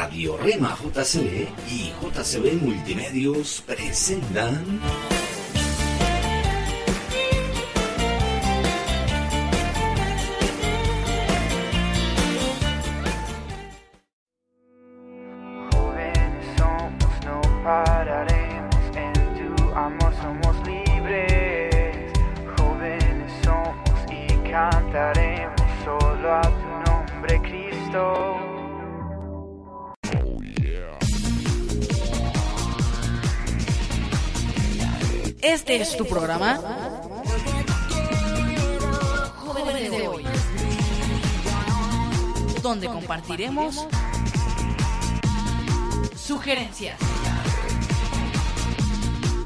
Radio Rema JCB y JCB Multimedios presentan... programa. Jóvenes de hoy. Donde compartiremos sugerencias,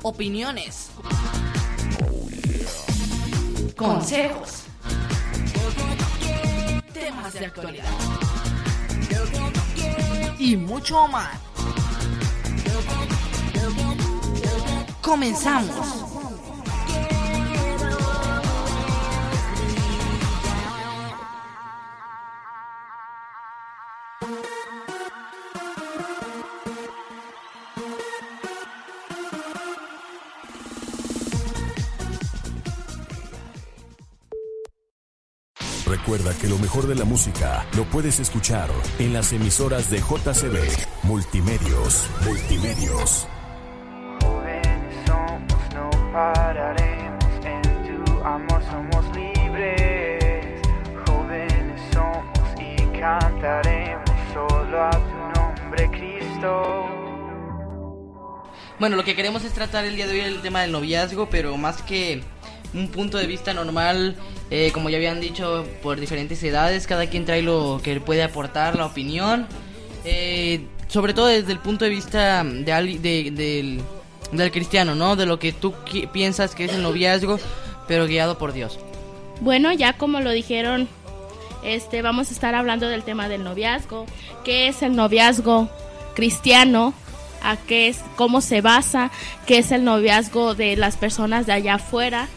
opiniones, consejos, temas de actualidad y mucho más. Comenzamos. Recuerda que lo mejor de la música lo puedes escuchar en las emisoras de JCB Multimedios. Multimedios. Jóvenes somos, no pararemos, en tu amor somos libres. Jóvenes somos y cantaremos solo a tu nombre, Cristo. Bueno, lo que queremos es tratar el día de hoy el tema del noviazgo, pero más que un punto de vista normal, eh, como ya habían dicho, por diferentes edades, cada quien trae lo que puede aportar, la opinión, eh, sobre todo desde el punto de vista de, de- del, del cristiano, ¿no? De lo que tú piensas que es el noviazgo, pero guiado por Dios. Bueno, ya como lo dijeron, este vamos a estar hablando del tema del noviazgo, qué es el noviazgo cristiano, a qué es, cómo se basa, qué es el noviazgo de las personas de allá afuera.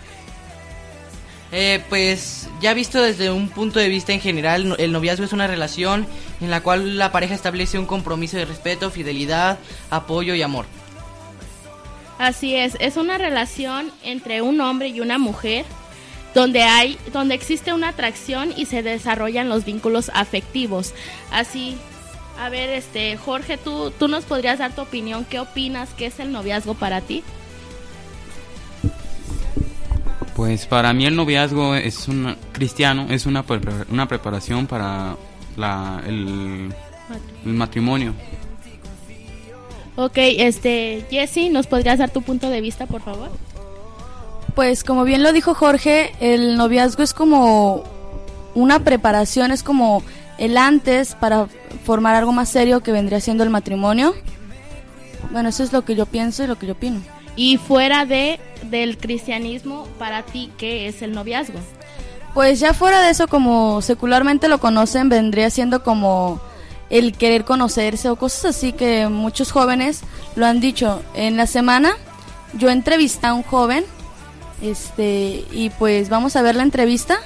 Eh, pues ya visto desde un punto de vista en general, el noviazgo es una relación en la cual la pareja establece un compromiso de respeto, fidelidad, apoyo y amor. Así es, es una relación entre un hombre y una mujer donde hay donde existe una atracción y se desarrollan los vínculos afectivos. Así a ver, este Jorge, tú tú nos podrías dar tu opinión, ¿qué opinas que es el noviazgo para ti? Pues para mí el noviazgo es un cristiano, es una, pre- una preparación para la, el, el matrimonio. Ok, este, Jesse, ¿nos podrías dar tu punto de vista, por favor? Pues como bien lo dijo Jorge, el noviazgo es como una preparación, es como el antes para formar algo más serio que vendría siendo el matrimonio. Bueno, eso es lo que yo pienso y lo que yo opino. Y fuera de del cristianismo, para ti, ¿qué es el noviazgo? Pues ya fuera de eso, como secularmente lo conocen, vendría siendo como el querer conocerse o cosas así que muchos jóvenes lo han dicho. En la semana yo entrevisté a un joven, este, y pues vamos a ver la entrevista.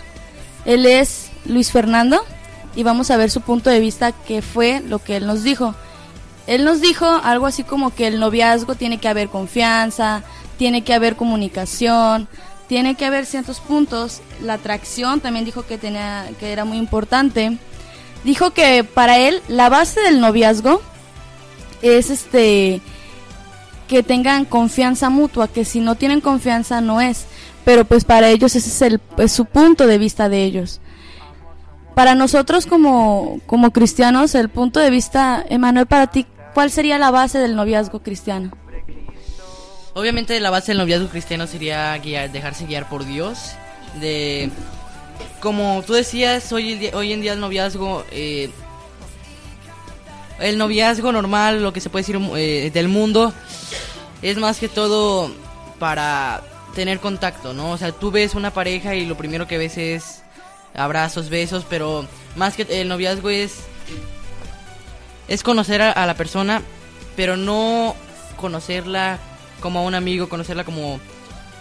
Él es Luis Fernando y vamos a ver su punto de vista, qué fue lo que él nos dijo. Él nos dijo algo así como que el noviazgo tiene que haber confianza, tiene que haber comunicación, tiene que haber ciertos puntos. La atracción también dijo que tenía que era muy importante. Dijo que para él la base del noviazgo es este que tengan confianza mutua, que si no tienen confianza no es, pero pues para ellos ese es el su punto de vista de ellos. Para nosotros como como cristianos, el punto de vista, Emanuel, para ti, ¿cuál sería la base del noviazgo cristiano? Obviamente la base del noviazgo cristiano sería guiar, dejarse guiar por Dios. De como tú decías, hoy, hoy en día el noviazgo, eh, el noviazgo normal, lo que se puede decir eh, del mundo, es más que todo para tener contacto, ¿no? O sea, tú ves una pareja y lo primero que ves es abrazos, besos, pero más que el noviazgo es es conocer a, a la persona, pero no conocerla como a un amigo, conocerla como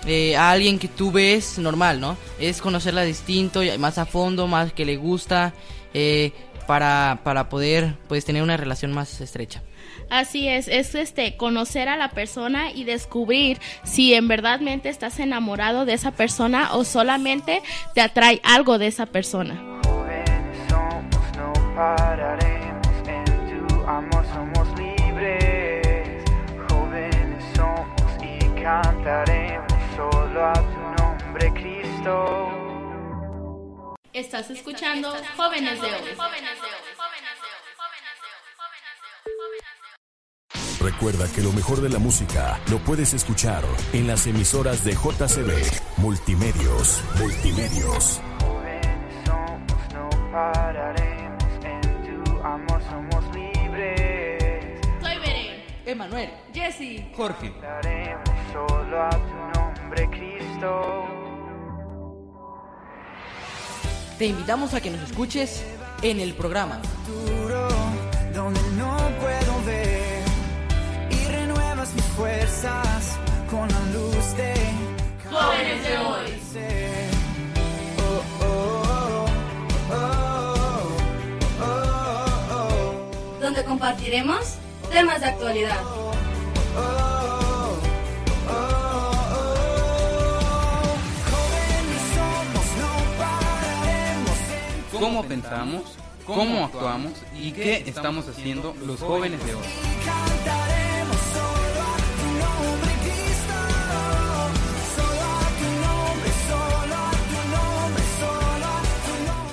eh, a alguien que tú ves normal, ¿no? Es conocerla distinto, y más a fondo, más que le gusta, eh, para, para poder pues tener una relación más estrecha. Así es, es este conocer a la persona y descubrir si en verdadmente estás enamorado de esa persona o solamente te atrae algo de esa persona. Estás escuchando Jóvenes de hoy. Recuerda que lo mejor de la música lo puedes escuchar en las emisoras de JCB Multimedios. Multimedios. Jóvenes somos, no pararemos. En tu amor somos libres. Soy Beren, Emanuel. Jesse. Jorge. Solo a tu nombre, Cristo. Te invitamos a que nos escuches en el programa futuro donde no puedo ver y renuevas mis fuerzas con la luz de Jóvenes de hoy. Oh, oh, oh, oh, oh, oh, donde compartiremos temas de actualidad. ¿Cómo pensamos? ¿Cómo actuamos? ¿Y qué estamos haciendo los jóvenes de hoy?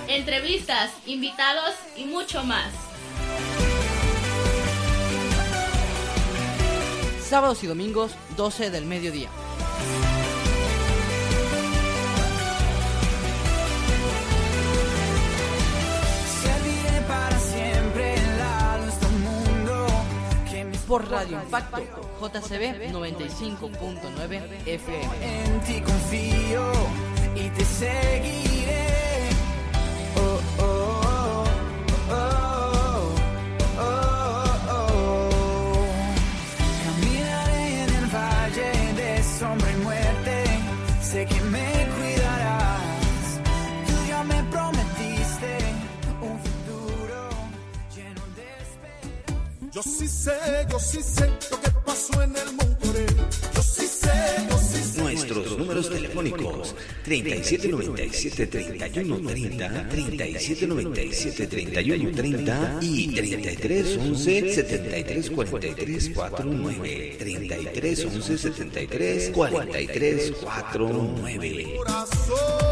Entrevistas, invitados y mucho más. sábados y domingos 12 del mediodía. Por Radio Impacto JCB 95.9 FM. en ti confío y te seguiré. Sé, yo sí sé lo que pasó en el Monterey. Yo sí sé, yo sí sé. Nuestros números telefónicos 3797 3130 3797 3130 y 3311 7343 49 3311 73 43 49 Corazón,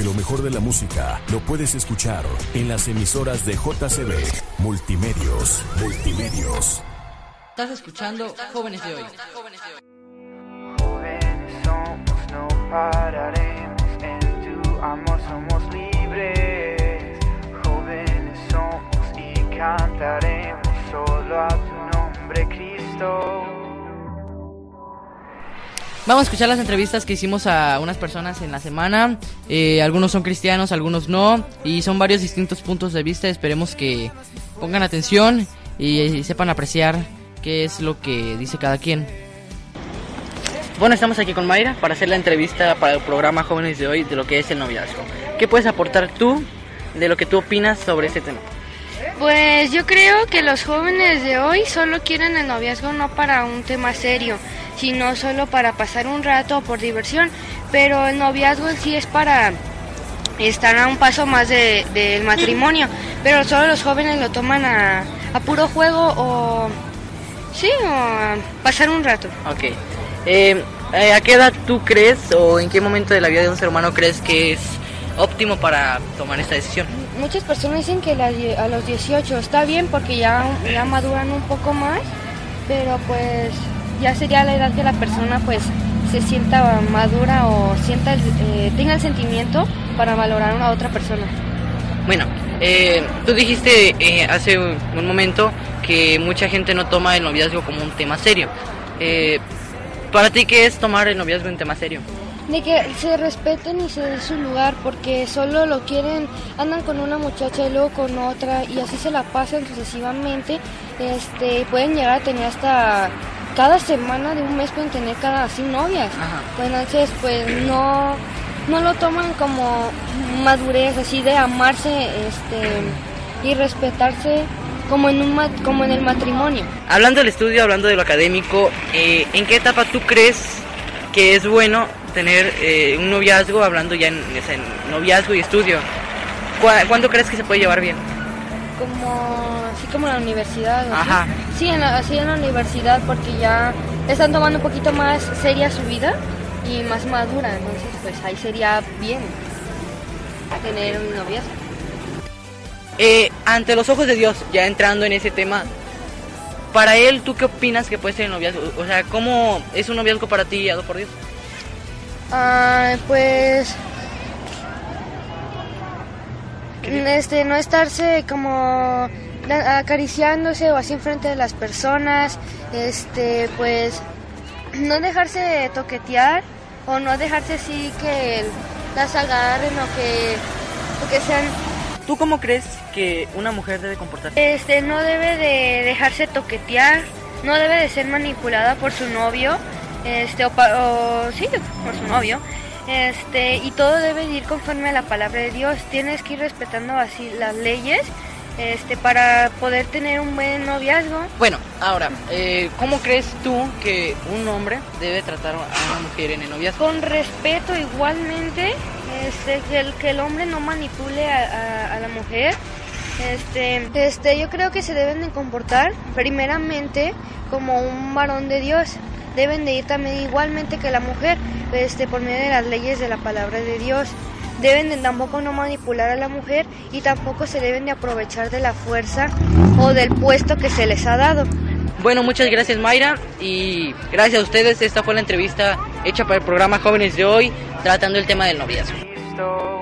que lo mejor de la música lo puedes escuchar en las emisoras de JCB Multimedios. Multimedios. Estás escuchando Jóvenes de hoy. Jóvenes somos, no pararemos. En tu amor somos libres. Jóvenes somos y cantaremos solo a tu nombre, Cristo. Vamos a escuchar las entrevistas que hicimos a unas personas en la semana. Eh, algunos son cristianos, algunos no. Y son varios distintos puntos de vista. Esperemos que pongan atención y, y sepan apreciar qué es lo que dice cada quien. Bueno, estamos aquí con Mayra para hacer la entrevista para el programa Jóvenes de hoy de lo que es el noviazgo. ¿Qué puedes aportar tú de lo que tú opinas sobre este tema? Pues yo creo que los jóvenes de hoy solo quieren el noviazgo no para un tema serio, sino solo para pasar un rato por diversión. Pero el noviazgo en sí es para estar a un paso más de- del matrimonio. Pero solo los jóvenes lo toman a, a puro juego o... Sí, o a pasar un rato. Ok. Eh, eh, ¿A qué edad tú crees o en qué momento de la vida de un ser humano crees que es óptimo para tomar esta decisión? Muchas personas dicen que a los 18 está bien porque ya, ya maduran un poco más, pero pues ya sería la edad que la persona pues se sienta madura o sienta el- eh, tenga el sentimiento para valorar a una otra persona. Bueno, eh, tú dijiste eh, hace un un momento que mucha gente no toma el noviazgo como un tema serio. Eh, ¿Para ti qué es tomar el noviazgo un tema serio? de que se respeten y se den su lugar porque solo lo quieren, andan con una muchacha y luego con otra y así se la pasan sucesivamente. Este, pueden llegar a tener hasta cada semana de un mes pueden tener cada así novias. Pues entonces pues no no lo toman como madurez así de amarse este y respetarse como en un como en el matrimonio. Hablando del estudio, hablando de lo académico, eh, ¿en qué etapa tú crees que es bueno tener eh, un noviazgo, hablando ya en, en noviazgo y estudio? ¿Cuá- ¿Cuándo crees que se puede llevar bien? como así como en la universidad ¿o Ajá. sí en la, así en la universidad porque ya están tomando un poquito más seria su vida y más madura entonces pues ahí sería bien tener un noviazgo Eh, ante los ojos de Dios, ya entrando en ese tema, para él, ¿tú qué opinas que puede ser el noviazgo? O sea, ¿cómo es un noviazgo para ti, guiado por Dios? Ah, pues este no estarse como acariciándose o así enfrente de las personas este pues no dejarse toquetear o no dejarse así que las agarren o que o que sean ¿Tú cómo crees que una mujer debe comportarse? este no debe de dejarse toquetear, no debe de ser manipulada por su novio, este o, o sí, por su novio. Este, y todo debe de ir conforme a la palabra de Dios. Tienes que ir respetando así las leyes este para poder tener un buen noviazgo. Bueno, ahora, eh, ¿cómo crees tú que un hombre debe tratar a una mujer en el noviazgo? Con respeto igualmente, este, que el, que el hombre no manipule a, a- a la mujer. Este, este, yo creo que se deben de comportar primeramente como un varón de Dios. Deben de ir también igualmente que la mujer, este, por medio de las leyes de la palabra de Dios. Deben de tampoco no manipular a la mujer y tampoco se deben de aprovechar de la fuerza o del puesto que se les ha dado. Bueno, muchas gracias Mayra y gracias a ustedes. Esta fue la entrevista hecha para el programa Jóvenes de hoy, tratando el tema del noviazgo.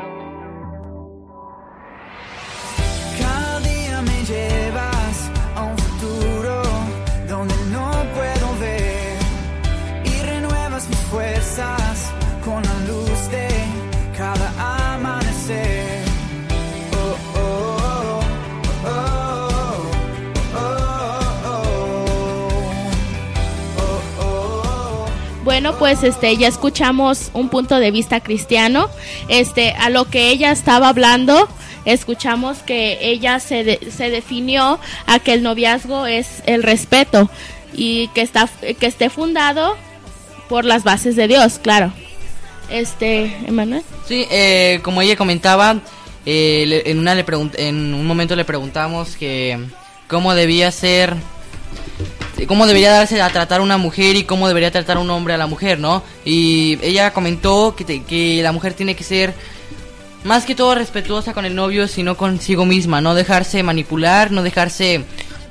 Bueno, pues este ya escuchamos un punto de vista cristiano. Este a lo que ella estaba hablando, escuchamos que ella se, de- se definió a que el noviazgo es el respeto y que está que esté fundado por las bases de Dios, claro. Este, Emanuel. Sí, eh, como ella comentaba, eh, en, una le en un momento le preguntamos que cómo debía ser, cómo debería darse a tratar una mujer y cómo debería tratar un hombre a la mujer, ¿no? Y ella comentó que, te- que la mujer tiene que ser más que todo respetuosa con el novio, sino consigo misma, no dejarse manipular, no dejarse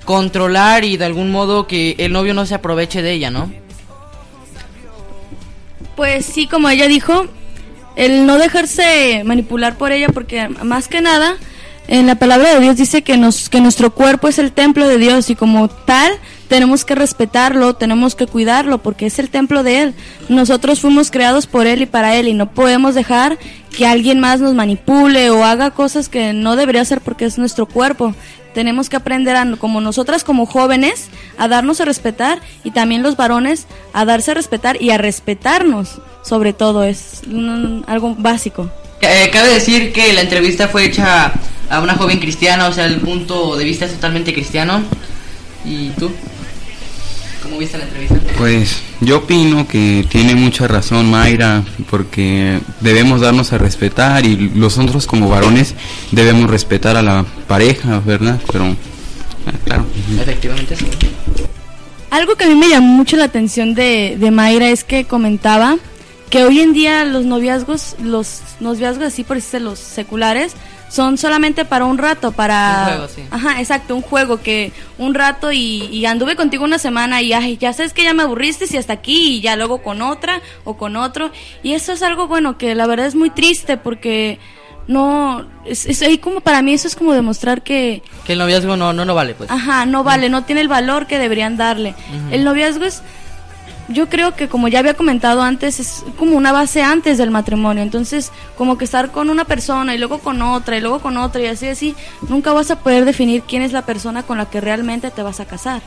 controlar y de algún modo que el novio no se aproveche de ella, ¿no? Pues sí, como ella dijo, el no dejarse manipular por ella, porque más que nada, en la palabra de Dios dice que, nos, que nuestro cuerpo es el templo de Dios y como tal tenemos que respetarlo, tenemos que cuidarlo, porque es el templo de Él. Nosotros fuimos creados por Él y para Él y no podemos dejar que alguien más nos manipule o haga cosas que no debería hacer porque es nuestro cuerpo. Tenemos que aprender, a, como nosotras como jóvenes, a darnos a respetar y también los varones a darse a respetar y a respetarnos. Sobre todo es algo básico. Eh, cabe decir que la entrevista fue hecha a una joven cristiana, o sea, el punto de vista es totalmente cristiano. ¿Y tú? ¿Cómo viste la entrevista? Pues yo opino que tiene mucha razón Mayra, porque debemos darnos a respetar y nosotros como varones debemos respetar a la pareja, ¿verdad? Pero, ah, claro. Efectivamente, sí. Algo que a mí me llamó mucho la atención de, de Mayra es que comentaba que hoy en día los noviazgos, los noviazgos así por decirse los seculares, son solamente para un rato, para... Un juego, sí. Ajá, exacto, un juego que un rato y, y anduve contigo una semana y ay, ya sabes que ya me aburriste y hasta aquí y ya luego con otra o con otro. Y eso es algo bueno que la verdad es muy triste porque no, es, es ahí como para mí eso es como demostrar que, Que el noviazgo no, no lo vale, pues. Ajá, no vale, no tiene el valor que deberían darle. El noviazgo es yo creo que como ya había comentado antes, es como una base antes del matrimonio. Entonces, como que estar con una persona y luego con otra y luego con otra y así, así, nunca vas a poder definir quién es la persona con la que realmente te vas a casar.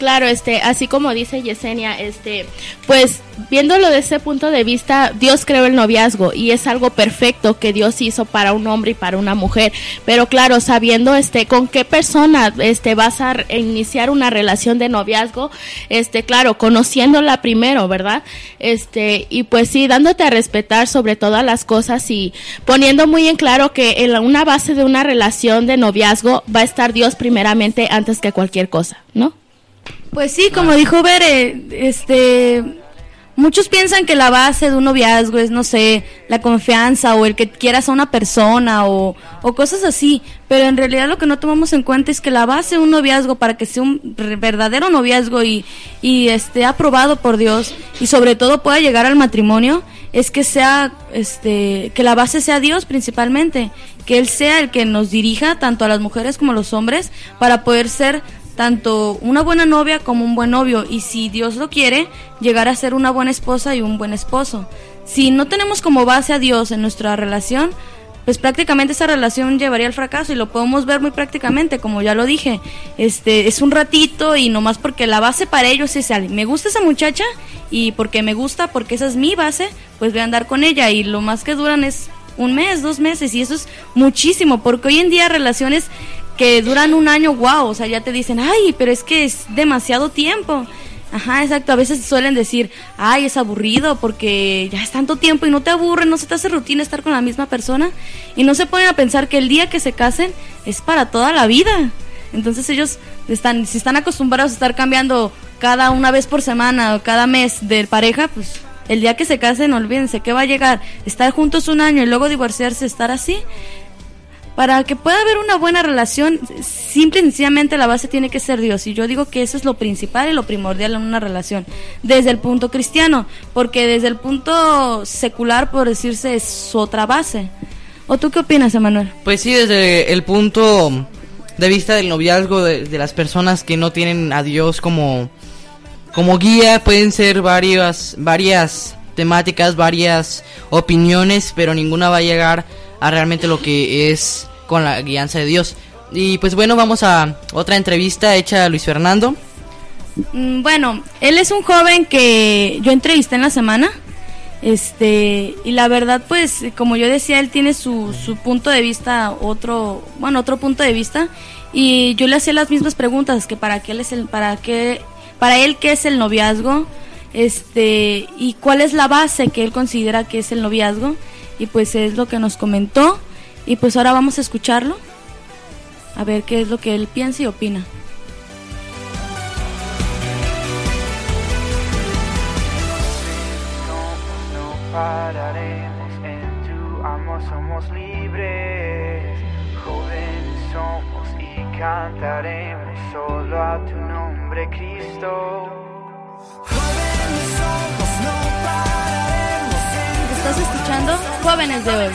Claro, este, así como dice Yesenia, este, pues viéndolo desde ese punto de vista, Dios creó el noviazgo y es algo perfecto que Dios hizo para un hombre y para una mujer. Pero claro, sabiendo este con qué persona este vas a iniciar una relación de noviazgo, este, claro, conociéndola primero, ¿verdad? Este, y pues sí, dándote a respetar sobre todas las cosas y poniendo muy en claro que en la- una base de una relación de noviazgo va a estar Dios primeramente antes que cualquier cosa, ¿no? Pues sí, como dijo Bere, este, muchos piensan que la base de un noviazgo es, no sé, la confianza o el que quieras a una persona o, o cosas así, pero en realidad lo que no tomamos en cuenta es que la base de un noviazgo para que sea un verdadero noviazgo y, y esté aprobado por Dios y sobre todo pueda llegar al matrimonio es que sea, este, que la base sea Dios principalmente, que Él sea el que nos dirija tanto a las mujeres como a los hombres para poder ser tanto una buena novia como un buen novio y si Dios lo quiere, llegar a ser una buena esposa y un buen esposo. Si no tenemos como base a Dios en nuestra relación, pues prácticamente esa relación llevaría al fracaso y lo podemos ver muy prácticamente, como ya lo dije. Este es un ratito y nomás porque la base para ellos es alguien. Me gusta esa muchacha y porque me gusta, porque esa es mi base, pues voy a andar con ella y lo más que duran es un mes, dos meses y eso es muchísimo, porque hoy en día relaciones que duran un año, wow, o sea, ya te dicen, ay, pero es que es demasiado tiempo. Ajá, exacto. A veces suelen decir, ay, es aburrido porque ya es tanto tiempo y no te aburre, no se te hace rutina estar con la misma persona. Y no se ponen a pensar que el día que se casen es para toda la vida. Entonces ellos están, si están acostumbrados a estar cambiando cada una vez por semana o cada mes de pareja, pues el día que se casen, olvídense que va a llegar estar juntos un año y luego divorciarse, estar así. Para que pueda haber una buena relación, simple y sencillamente la base tiene que ser Dios. Y yo digo que eso es lo principal y lo primordial en una relación, desde el punto cristiano, porque desde el punto secular, por decirse, es otra base. ¿O tú qué opinas, Emanuel? Pues sí, desde el punto de vista del noviazgo de, de las personas que no tienen a Dios como, como guía, pueden ser varias, varias temáticas, varias opiniones, pero ninguna va a llegar a realmente lo que es con la guianza de Dios. Y pues bueno, vamos a otra entrevista hecha a Luis Fernando. Mm, Bueno, él es un joven que yo entrevisté en la semana. Este, y la verdad, pues, como yo decía, él tiene su, su punto de vista, otro, bueno, otro punto de vista. Y yo le hacía las mismas preguntas, que para qué él es el, para qué, para él qué es el noviazgo, este, y cuál es la base que él considera que es el noviazgo. Y pues es lo que nos comentó. Y pues ahora vamos a escucharlo. A ver qué es lo que él piensa y opina. Somos, no pararemos, en tu amor somos libres. Jóvenes somos y cantaremos solo a tu nombre, Cristo. Jóvenes somos, no pararemos. ¿Estás escuchando? Jóvenes de hoy.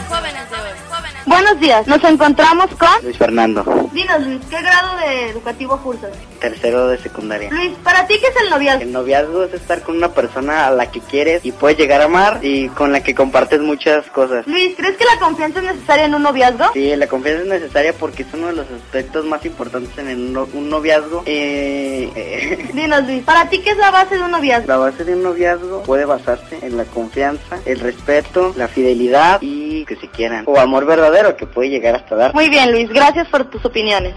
Buenos días, nos encontramos con... Luis Fernando, Dinos Luis, ¿qué grado de educativo cursas? tercero de secundaria. Luis, ¿para ti qué es el noviazgo? El noviazgo es estar con una persona a la que quieres y puedes llegar a amar y con la que compartes muchas cosas. Luis, ¿crees que la confianza es necesaria en un noviazgo? Sí, la confianza es necesaria porque es uno de los aspectos más importantes en el no- un noviazgo. Eh, eh, Dinos Luis, ¿para ti qué es la base de un noviazgo? la base de un noviazgo puede basarse en la confianza, el respeto, la fidelidad y que se quieran. O amor verdadero que puede llegar hasta dar. Muy bien Luis, gracias por tus opiniones.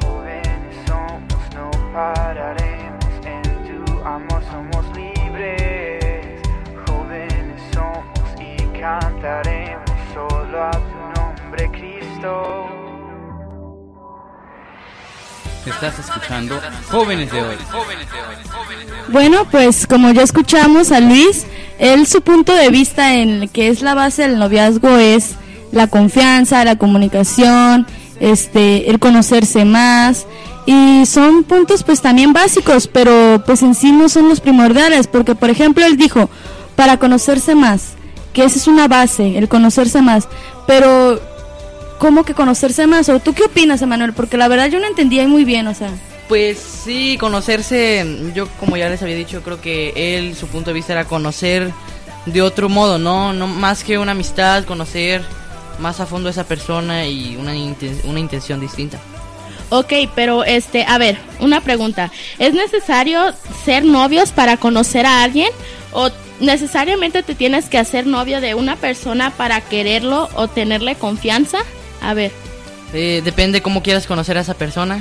Jóvenes somos, no pararemos, en tu amor somos libres. Jóvenes somos y cantaremos solo a tu nombre, Cristo. Estás escuchando Jóvenes de hoy. Bueno, pues como ya escuchamos a Luis, él su punto de vista en que es la base del noviazgo es la confianza, la comunicación, este, el conocerse más y son puntos pues también básicos, pero pues en sí no son los primordiales, porque por ejemplo él dijo, para conocerse más, que esa es una base, el conocerse más. Pero, ¿cómo que conocerse más? ¿O tú qué opinas, Emanuel? Porque la verdad yo no entendía muy bien, o sea. Pues sí, conocerse, yo como ya les había dicho, creo que él, su punto de vista era conocer de otro modo, ¿no? no más que una amistad, conocer más a fondo a esa persona y una, inten- una intención distinta. Ok, pero este, a ver, una pregunta. ¿Es necesario ser novios para conocer a alguien? ¿O necesariamente te tienes que hacer novio de una persona para quererlo o tenerle confianza? A ver. Eh, depende cómo quieras conocer a esa persona.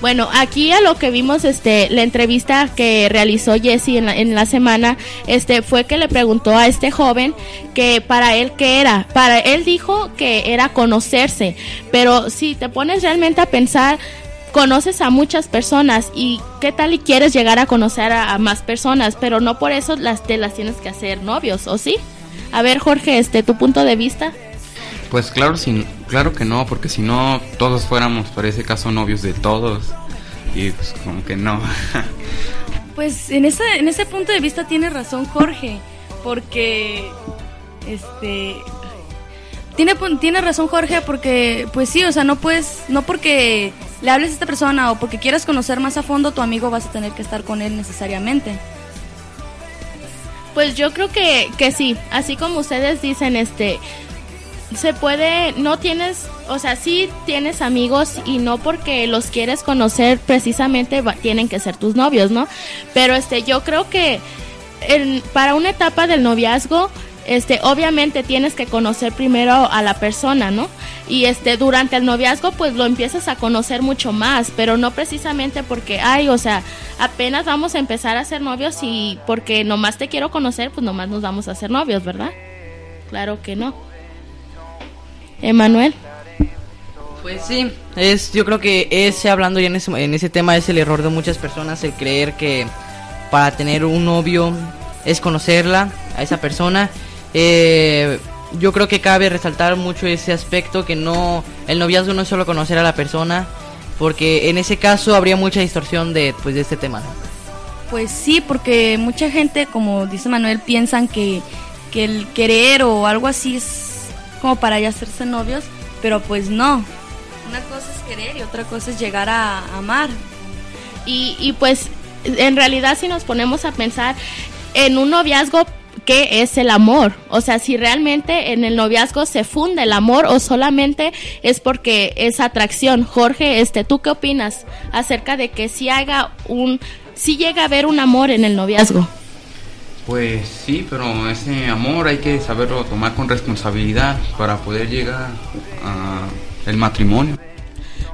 Bueno, aquí a lo que vimos, este, la entrevista que realizó Jesse en la, en la semana, este, fue que le preguntó a este joven que para él qué era. Para él dijo que era conocerse, pero si te pones realmente a pensar, conoces a muchas personas y qué tal y quieres llegar a conocer a, a más personas, pero no por eso las te las tienes que hacer novios, ¿o sí? A ver, Jorge, este, tu punto de vista. Pues claro, si, claro que no, porque si no todos fuéramos, por ese caso, novios de todos. Y pues como que no. Pues en ese, en ese punto de vista tiene razón Jorge, porque este tiene tiene razón Jorge porque pues sí, o sea, no puedes no porque le hables a esta persona o porque quieras conocer más a fondo tu amigo vas a tener que estar con él necesariamente. Pues yo creo que, que sí, así como ustedes dicen, este, se puede, no tienes, o sea, sí tienes amigos y no porque los quieres conocer precisamente va- tienen que ser tus novios, ¿no? Pero este, yo creo que en- para una etapa del noviazgo, este, obviamente tienes que conocer primero a la persona, ¿no? Y este, durante el noviazgo, pues lo empiezas a conocer mucho más, pero no precisamente porque, ay, o sea, apenas vamos a empezar a ser novios y porque nomás te quiero conocer, pues nomás nos vamos a hacer novios, ¿verdad? Claro que no. Emanuel. Pues sí, es, yo creo que ese, hablando ya en ese, en ese tema, es el error de muchas personas, el creer que para tener un novio es conocerla, a esa persona. Eh, yo creo que cabe resaltar mucho ese aspecto, que no, el noviazgo no es solo conocer a la persona, porque en ese caso habría mucha distorsión de, pues, de este tema, ¿no? Pues sí, porque mucha gente, como dice Manuel, piensan que, que el querer o algo así es como para ya hacerse novios, pero pues no. Una cosa es querer y otra cosa es llegar a amar. Y, y pues en realidad si nos ponemos a pensar en un noviazgo, ¿qué es el amor? O sea, si realmente en el noviazgo se funde el amor o solamente es porque es atracción. Jorge, este, ¿tú qué opinas acerca de que si haga un, si llega a haber un amor en el noviazgo? Pues sí, pero ese amor hay que saberlo tomar con responsabilidad para poder llegar a el matrimonio.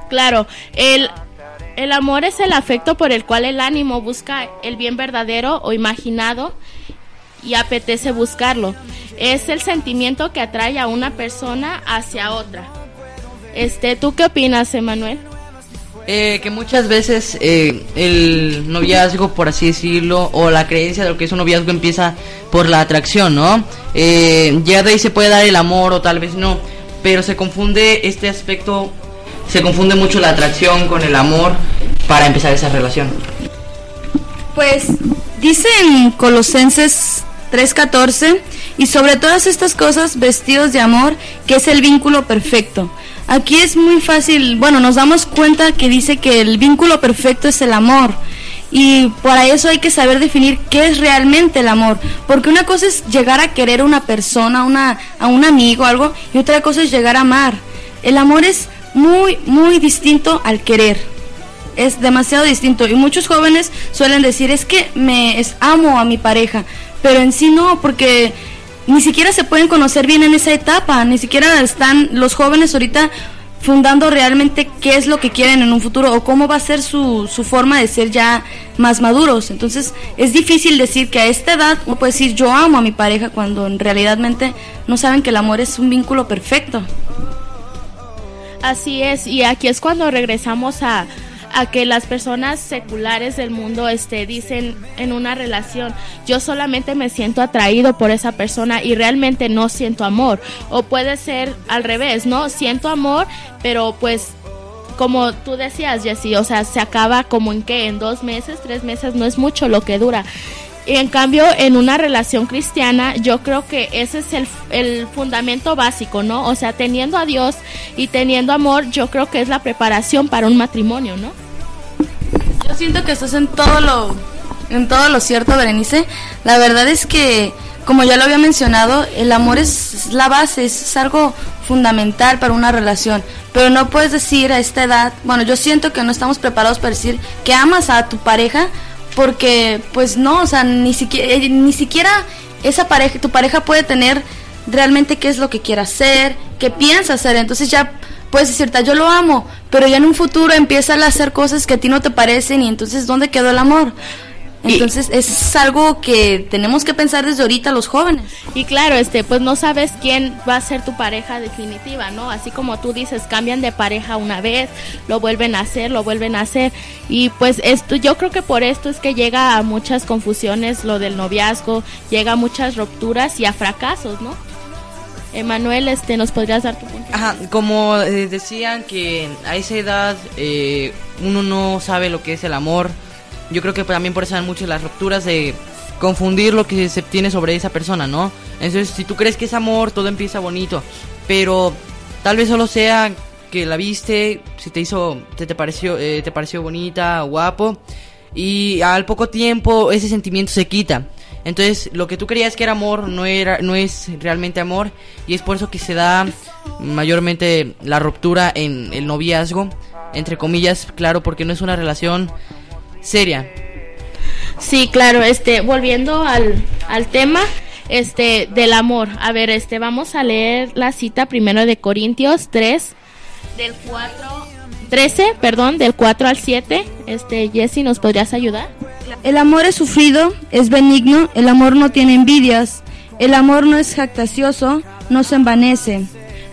Claro, el, el amor es el afecto por el cual el ánimo busca el bien verdadero o imaginado y apetece buscarlo. Es el sentimiento que atrae a una persona hacia otra. Este, ¿tú qué opinas, Emanuel? Eh, que muchas veces eh, el noviazgo, por así decirlo, o la creencia de lo que es un noviazgo empieza por la atracción, ¿no? Eh, ya de ahí se puede dar el amor o tal vez no, pero se confunde este aspecto, se confunde mucho la atracción con el amor para empezar esa relación. Pues dice en Colosenses 3:14, y sobre todas estas cosas vestidos de amor, que es el vínculo perfecto. Aquí es muy fácil, bueno, nos damos cuenta que dice que el vínculo perfecto es el amor. Y para eso hay que saber definir qué es realmente el amor. Porque una cosa es llegar a querer a una persona, una, a un amigo, algo, y otra cosa es llegar a amar. El amor es muy, muy distinto al querer es demasiado distinto y muchos jóvenes suelen decir es que me es, amo a mi pareja pero en sí no porque ni siquiera se pueden conocer bien en esa etapa ni siquiera están los jóvenes ahorita fundando realmente qué es lo que quieren en un futuro o cómo va a ser su, su forma de ser ya más maduros. Entonces es difícil decir que a esta edad uno puede decir yo amo a mi pareja cuando en realidadmente no saben que el amor es un vínculo perfecto. Así es, y aquí es cuando regresamos a, a que las personas seculares del mundo este, dicen en una relación, yo solamente me siento atraído por esa persona y realmente no siento amor. O puede ser al revés, ¿no? Siento amor, pero pues como tú decías, Jessy, o sea, se acaba como en qué, en dos meses, tres meses, no es mucho lo que dura. Y en cambio, en una relación cristiana, yo creo que ese es el, el fundamento básico, ¿no? O sea, teniendo a Dios y teniendo amor, yo creo que es la preparación para un matrimonio, ¿no? Yo siento que estás en todo lo, en todo lo cierto, Berenice. La verdad es que, como ya lo había mencionado, el amor es la base, es algo fundamental para una relación. Pero no puedes decir a esta edad, bueno, yo siento que no estamos preparados para decir que amas a tu pareja, porque, pues no, o sea, ni siquiera, eh, ni siquiera esa pareja, tu pareja puede tener realmente qué es lo que quiere hacer, qué piensa hacer. Entonces ya puedes decirte, yo lo amo, pero ya en un futuro empieza a hacer cosas que a ti no te parecen y entonces ¿dónde quedó el amor? Entonces es algo que tenemos que pensar desde ahorita los jóvenes. Y claro, este, pues no sabes quién va a ser tu pareja definitiva, ¿no? Así como tú dices, cambian de pareja una vez, lo vuelven a hacer, lo vuelven a hacer. Y pues esto, yo creo que por esto es que llega a muchas confusiones lo del noviazgo, llega a muchas rupturas y a fracasos, ¿no? Emanuel, este, ¿nos podrías dar tu punto? Ajá, como eh, decían que a esa edad eh, uno no sabe lo que es el amor. Yo creo que también por eso dan mucho las rupturas de confundir lo que se tiene sobre esa persona, ¿no? Entonces, si tú crees que es amor, todo empieza bonito, pero tal vez solo sea que la viste, si te hizo, te, te pareció, eh, te pareció bonita, guapo, y al poco tiempo ese sentimiento se quita. Entonces, lo que tú creías que era amor no era no es realmente amor y es por eso que se da mayormente la ruptura en el noviazgo, entre comillas, claro, porque no es una relación seria. Sí, claro, este, volviendo al, al tema este del amor. A ver, este vamos a leer la cita primero de Corintios 3 del 4 13, perdón, del 4 al 7. Este, Jessy, ¿nos podrías ayudar? El amor es sufrido, es benigno, el amor no tiene envidias, el amor no es jactacioso, no se envanece,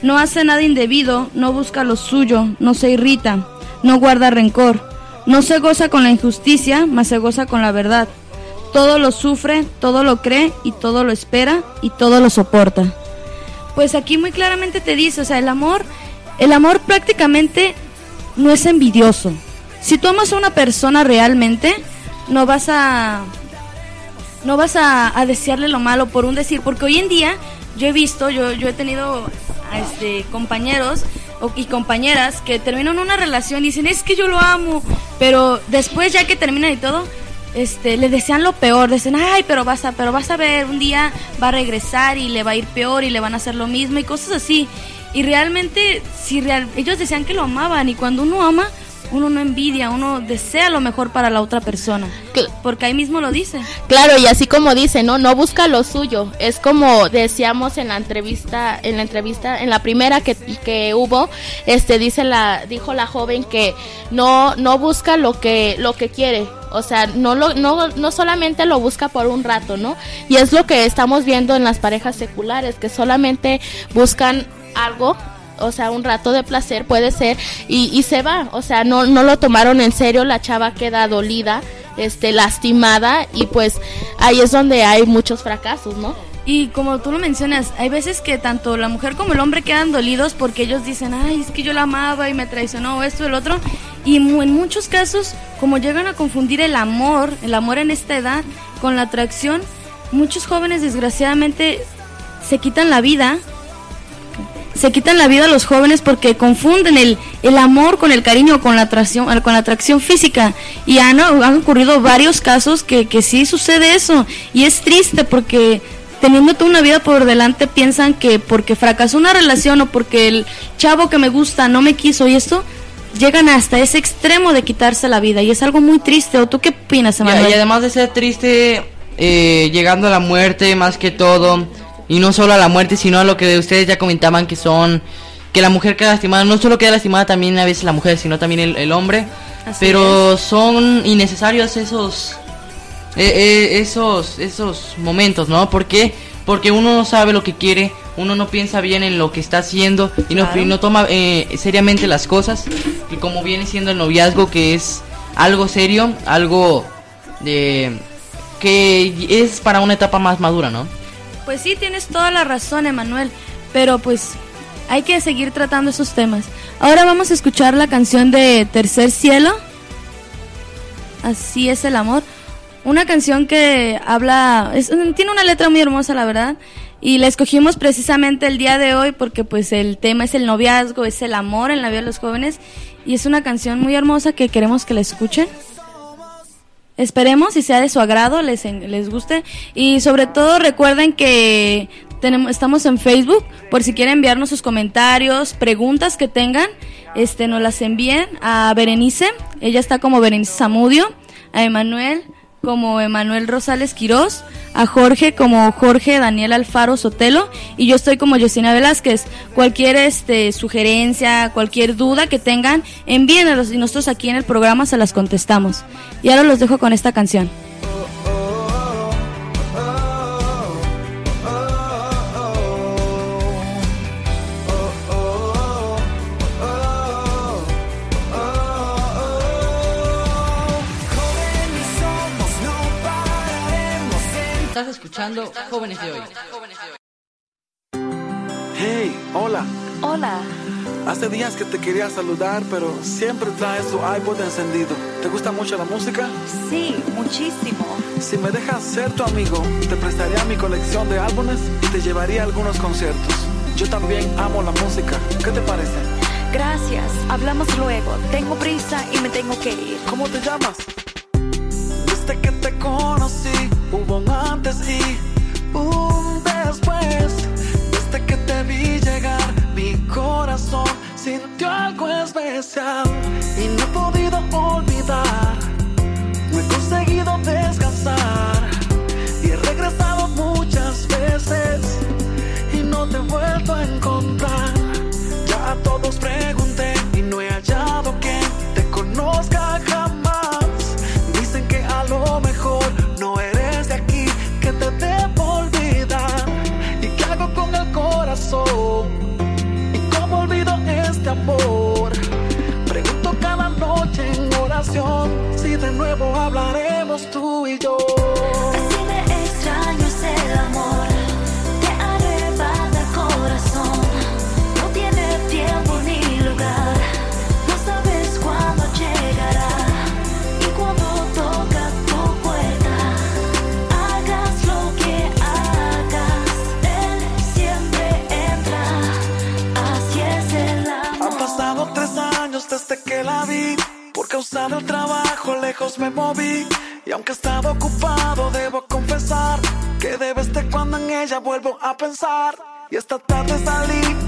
no hace nada indebido, no busca lo suyo, no se irrita, no guarda rencor, no se goza con la injusticia, mas se goza con la verdad. Todo lo sufre, todo lo cree y todo lo espera y todo lo soporta. Pues aquí muy claramente te dice, o sea, el amor, el amor prácticamente no es envidioso. Si tú amas a una persona realmente, no vas a no vas a, a desearle lo malo por un decir, porque hoy en día yo he visto, yo, yo he tenido este, compañeros y compañeras que terminan una relación y dicen, es que yo lo amo, pero después ya que terminan y todo, este, le desean lo peor, dicen, ay, pero vas a, pero vas a ver, un día va a regresar y le va a ir peor y le van a hacer lo mismo y cosas así. Y realmente, si real, ellos decían que lo amaban y cuando uno ama, uno no envidia, uno desea lo mejor para la otra persona. Porque ahí mismo lo dice. Claro, y así como dice, no, no busca lo suyo. Es como decíamos en la entrevista, en la entrevista, en la primera que, que hubo, este dice la, dijo la joven que no, no busca lo que, lo que quiere. O sea, no lo, no, no solamente lo busca por un rato, ¿no? Y es lo que estamos viendo en las parejas seculares, que solamente buscan algo o sea, un rato de placer puede ser y, y se va, o sea, no, no lo tomaron en serio, la chava queda dolida, este, lastimada y pues ahí es donde hay muchos fracasos, ¿no? Y como tú lo mencionas, hay veces que tanto la mujer como el hombre quedan dolidos porque ellos dicen, ay, es que yo la amaba y me traicionó esto, el otro. Y en muchos casos, como llegan a confundir el amor, el amor en esta edad, con la atracción, muchos jóvenes desgraciadamente se quitan la vida. Se quitan la vida a los jóvenes porque confunden el, el amor con el cariño, con la atracción, con la atracción física. Y han, han ocurrido varios casos que, que sí sucede eso. Y es triste porque teniendo toda una vida por delante piensan que porque fracasó una relación o porque el chavo que me gusta no me quiso y esto llegan hasta ese extremo de quitarse la vida y es algo muy triste. ¿O tú qué opinas, Y, Emanuel? y además de ser triste, eh, llegando a la muerte más que todo, y no solo a la muerte, sino a lo que ustedes ya comentaban que son, que la mujer queda lastimada, no solo queda lastimada también a veces la mujer, sino también el, el hombre, Así pero son innecesarios esos, eh, eh, esos, esos momentos, ¿no? ¿Por qué? Porque uno no sabe lo que quiere, uno no piensa bien en lo que está haciendo y no, Claro. y no toma eh, seriamente las cosas, y como viene siendo el noviazgo, que es algo serio, algo de que es para una etapa más madura, ¿no? Pues sí, tienes toda la razón, Emanuel, pero pues hay que seguir tratando esos temas. Ahora vamos a escuchar la canción de Tercer Cielo. Así es el amor. Una canción que habla, es- tiene una letra muy hermosa, la verdad. Y la escogimos precisamente el día de hoy porque pues el tema es el noviazgo, es el amor en la vida de los jóvenes. Y es una canción muy hermosa que queremos que la escuchen. Esperemos si sea de su agrado, les, les guste. Y sobre todo recuerden que tenemos, estamos en Facebook por si quieren enviarnos sus comentarios, preguntas que tengan, este, nos las envíen a Berenice, ella está como Berenice Zamudio, a Emanuel como Emanuel Rosales Quirós, a Jorge como Jorge Daniel Alfaro Sotelo y yo estoy como Yosina Velázquez. Cualquier este sugerencia, cualquier duda que tengan, envíenlos y nosotros aquí en el programa se las contestamos. Y ahora los dejo con esta canción. Estás escuchando Jóvenes de Hoy. Hey, hola. Hola. Hace días que te quería saludar, pero siempre traes tu iPod encendido. ¿Te gusta mucho la música? Sí, muchísimo. Si me dejas ser tu amigo, te prestaría mi colección de álbumes y te llevaría a algunos conciertos. Yo también amo la música. ¿Qué te parece? Gracias. Hablamos luego. Tengo prisa y me tengo que ir. ¿Cómo te llamas? Desde que te conocí, hubo un antes y un después. Desde que te vi llegar, mi corazón sintió algo especial y no he podido olvidar. No he conseguido descansar y he regresado muchas veces tú y yo. Así de extraño es el amor. Te arrebata el corazón. No tiene tiempo ni lugar. No sabes cuándo llegará. Y cuando toca tu puerta, hagas lo que hagas. Él siempre entra. Así es el amor. Han pasado tres años desde que la vi. Por causa del trabajo lejos me moví. Aunque estaba ocupado, debo confesar que de vez cuando en ella vuelvo a pensar. Y esta tarde salí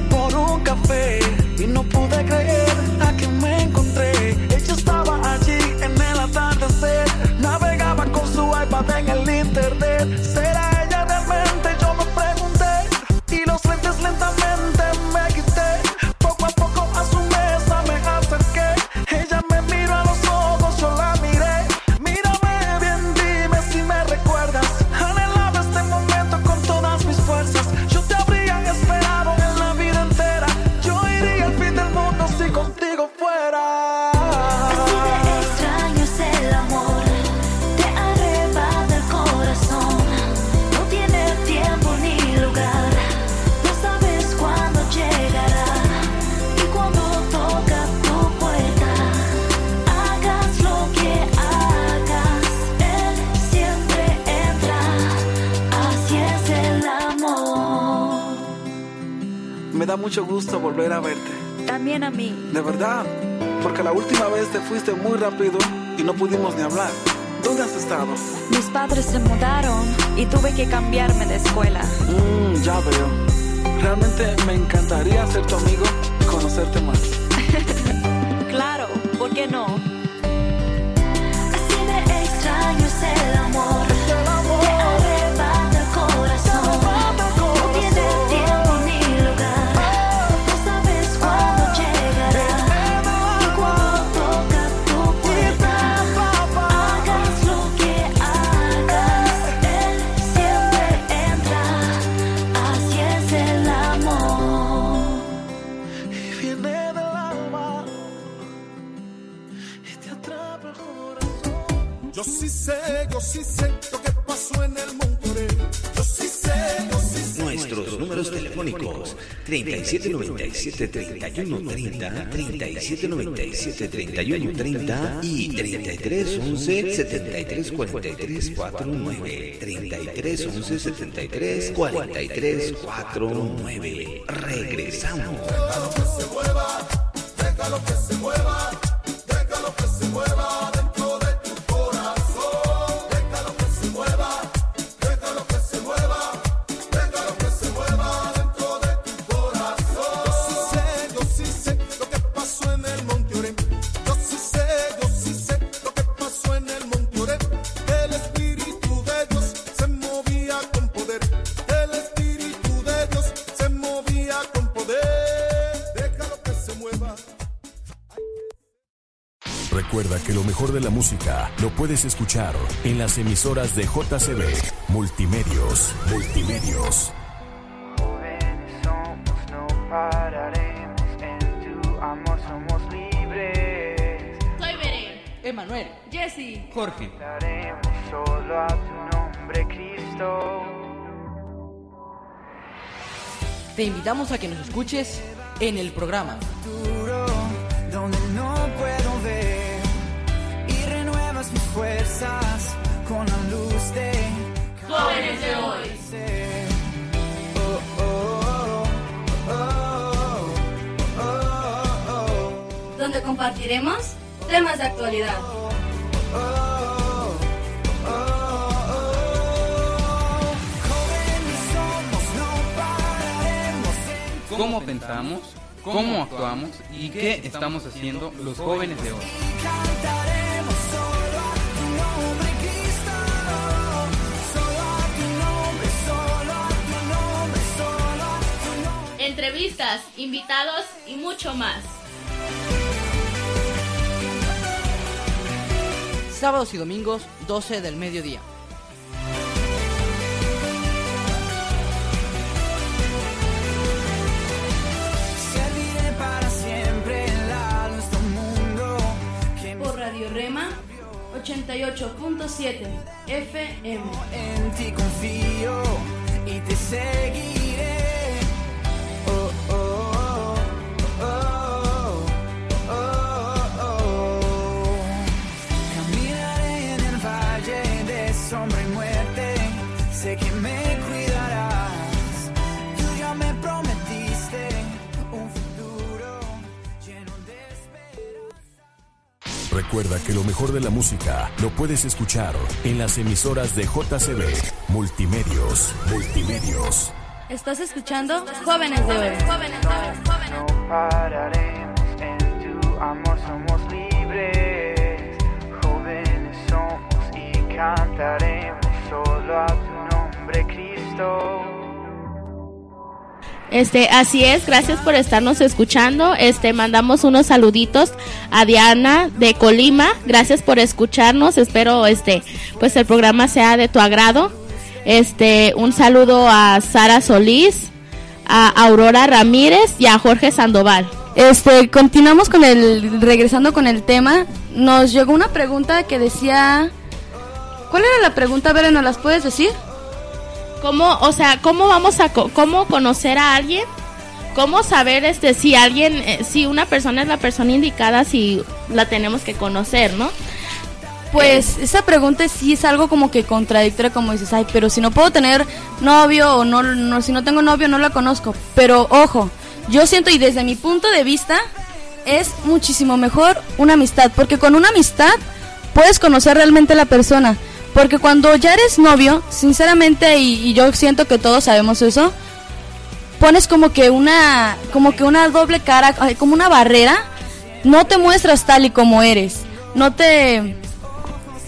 fuiste muy rápido y no pudimos ni hablar. ¿Dónde has estado? Mis padres se mudaron y tuve que cambiarme de escuela. Mm, ya veo. Realmente me encantaría ser tu amigo 3797 3130, 3797 3130 y 3311 7343 49, 3311 73 43 49. Regresamos. Déjalo que se mueva, déjalo mejor de la música lo puedes escuchar en las emisoras de JCB Multimedios. Multimedios. somos, no pararemos. En tu amor somos libres. Soy Beren. Emanuel. Jesse. Jorge. Daremos solo a tu nombre, Cristo. Te invitamos a que nos escuches en el programa. futuro donde no compartiremos temas de actualidad. ¿Cómo pensamos? ¿Cómo actuamos? ¿Y qué estamos haciendo los jóvenes de hoy? Entrevistas, invitados y mucho más. Sábados y domingos, 12 del mediodía. Serviré para siempre la luz del mundo. Que Por Radio Rema 88.7 FM. en ti confío y te seguiré. Recuerda que lo mejor de la música lo puedes escuchar en las emisoras de JCB Multimedios. Multimedios. Estás escuchando Jóvenes de Hoy. Jóvenes de Hoy. En Este, así es, gracias por estarnos escuchando. Este, mandamos unos saluditos a Diana de Colima. Gracias por escucharnos. Espero este, pues el programa sea de tu agrado. Este, un saludo a Sara Solís, a Aurora Ramírez y a Jorge Sandoval. Este, continuamos con el, regresando con el tema. Nos llegó una pregunta que decía, ¿cuál era la pregunta? Beren, ¿nos las puedes decir? ¿Cómo, o sea, cómo vamos a cómo conocer a alguien? ¿Cómo saber este si alguien eh, si una persona es la persona indicada si la tenemos que conocer, ¿no? Pues esa pregunta sí es algo como que contradictoria, como dices, ay, pero si no puedo tener novio o no, no si no tengo novio no la conozco. Pero ojo, yo siento y desde mi punto de vista es muchísimo mejor una amistad, porque con una amistad puedes conocer realmente a la persona. Porque cuando ya eres novio, sinceramente, y, yo siento que todos sabemos eso, pones como que una, como que una doble cara, como una barrera, no te muestras tal y como eres, no te,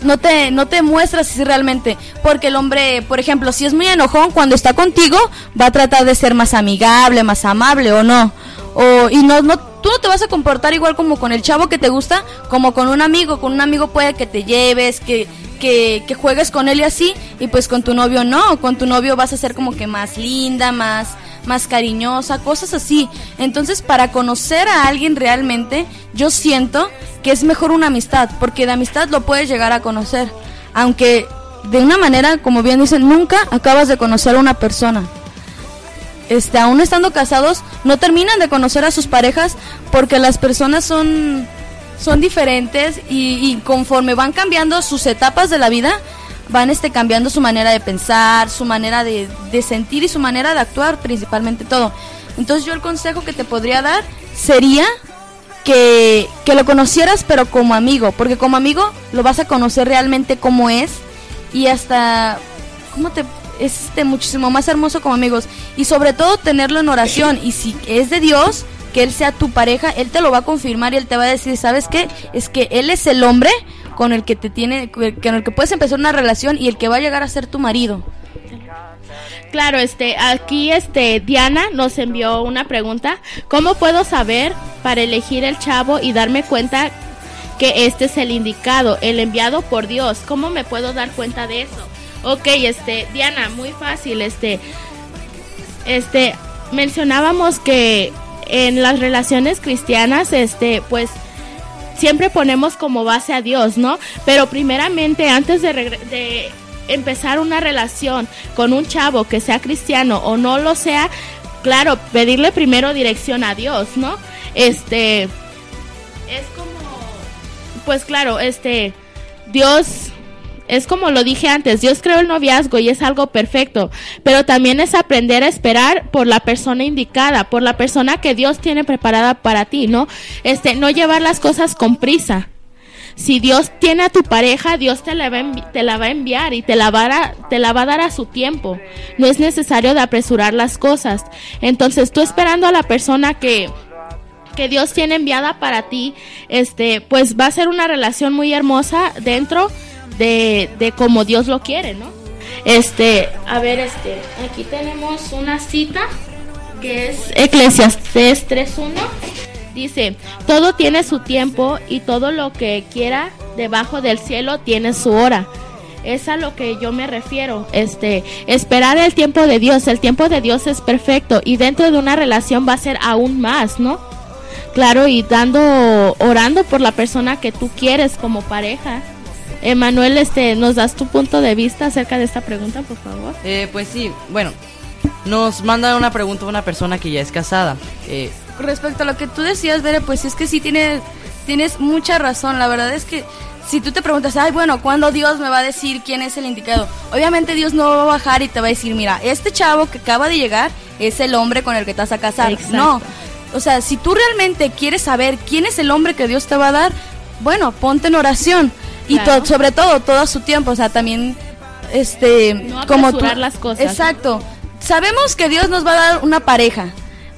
no te, no te muestras así realmente, porque el hombre, por ejemplo, si es muy enojón cuando está contigo, va a tratar de ser más amigable, más amable o no, o y no, no, tú no te vas a comportar igual como con el chavo que te gusta, como con un amigo, con un amigo puede que te lleves, que, que, juegues con él y así, y pues con tu novio no, con tu novio vas a ser como que más linda, más, más cariñosa, cosas así. Entonces, para conocer a alguien realmente, yo siento que es mejor una amistad, porque de amistad lo puedes llegar a conocer, aunque de una manera, como bien dicen, nunca acabas de conocer a una persona. este, aún estando casados, no terminan de conocer a sus parejas porque las personas son, son diferentes y, conforme van cambiando sus etapas de la vida, van este, cambiando su manera de pensar, su manera de, de sentir y su manera de actuar, principalmente todo. Entonces yo el consejo que te podría dar sería que, que lo conocieras pero como amigo, porque como amigo lo vas a conocer realmente como es y hasta, ¿cómo te...? Es este, muchísimo más hermoso como amigos y sobre todo tenerlo en oración y si es de Dios, que Él sea tu pareja, Él te lo va a confirmar y Él te va a decir, ¿sabes qué? Es que Él es el hombre con el que te tiene, con el que puedes empezar una relación y el que va a llegar a ser tu marido. Claro, este, aquí este Diana nos envió una pregunta. ¿Cómo puedo saber para elegir el chavo y darme cuenta que este es el indicado, el enviado por Dios? ¿Cómo me puedo dar cuenta de eso? Ok, este, Diana, muy fácil, este, este, mencionábamos que en las relaciones cristianas, este, pues siempre ponemos como base a Dios, ¿no? Pero primeramente, antes de, de empezar una relación con un chavo que sea cristiano o no lo sea, claro, pedirle primero dirección a Dios, ¿no? Este, es como, pues claro, este, Dios es como lo dije antes, Dios creó el noviazgo y es algo perfecto, pero también es aprender a esperar por la persona indicada, por la persona que Dios tiene preparada para ti, ¿no? Este, no llevar las cosas con prisa. Si Dios tiene a tu pareja, Dios te la va a, enviar y te la, va a, te la va a dar a su tiempo. No es necesario de apresurar las cosas. Entonces, tú esperando a la persona que, que Dios tiene enviada para ti, este, pues va a ser una relación muy hermosa dentro de, de como Dios lo quiere, ¿no? Este, a ver, este, aquí tenemos una cita que es Eclesiastés 3.1. Dice, todo tiene su tiempo y todo lo que quiera debajo del cielo tiene su hora. Es a lo que yo me refiero. Este, esperar el tiempo de Dios. El tiempo de Dios es perfecto y dentro de una relación va a ser aún más, ¿no? Claro, y dando, orando por la persona que tú quieres como pareja. Emanuel, este, ¿nos das tu punto de vista acerca de esta pregunta, por favor? Eh, pues sí, bueno, nos manda una pregunta una persona que ya es casada. Eh, Respecto a lo que tú decías, Bere, pues es que sí tienes, tienes mucha razón. La verdad es que si tú te preguntas, ay, bueno, ¿cuándo Dios me va a decir quién es el indicado? Obviamente Dios no va a bajar y te va a decir, mira, este chavo que acaba de llegar es el hombre con el que te vas a casar. Exacto. No. O sea, si tú realmente quieres saber quién es el hombre que Dios te va a dar, bueno, ponte en oración. Y Claro. to- sobre todo, todo a su tiempo. O sea, también, este, No como tú. las cosas. Exacto. Sabemos que Dios nos va a dar una pareja.